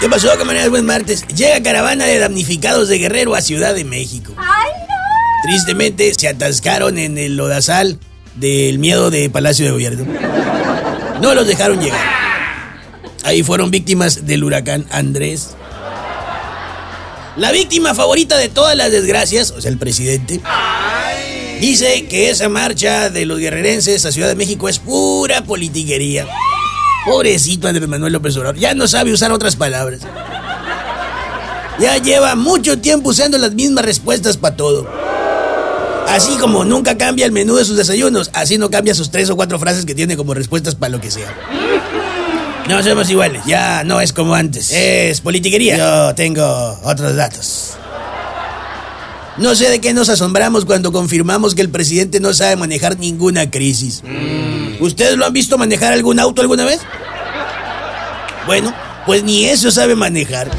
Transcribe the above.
¿Qué pasó, camaradas? Buen martes. Llega caravana de damnificados de Guerrero a Ciudad de México. ¡Ay, no! Tristemente se atascaron en el lodazal del miedo de Palacio de Gobierno. No los dejaron llegar. Ahí fueron víctimas del huracán Andrés. La víctima favorita de todas las desgracias, o sea, el presidente, dice que esa marcha de los guerrerenses a Ciudad de México es pura politiquería. Pobrecito Andrés Manuel López Obrador, ya no sabe usar otras palabras. Ya lleva mucho tiempo usando las mismas respuestas para todo. Así como nunca cambia el menú de sus desayunos, así no cambia sus tres o cuatro frases que tiene como respuestas para lo que sea. No somos iguales, ya no es como antes. Es politiquería. Yo tengo otros datos. No sé de qué nos asombramos cuando confirmamos que el presidente no sabe manejar ninguna crisis. ¿Ustedes lo han visto manejar algún auto alguna vez? Bueno, pues ni eso sabe manejar.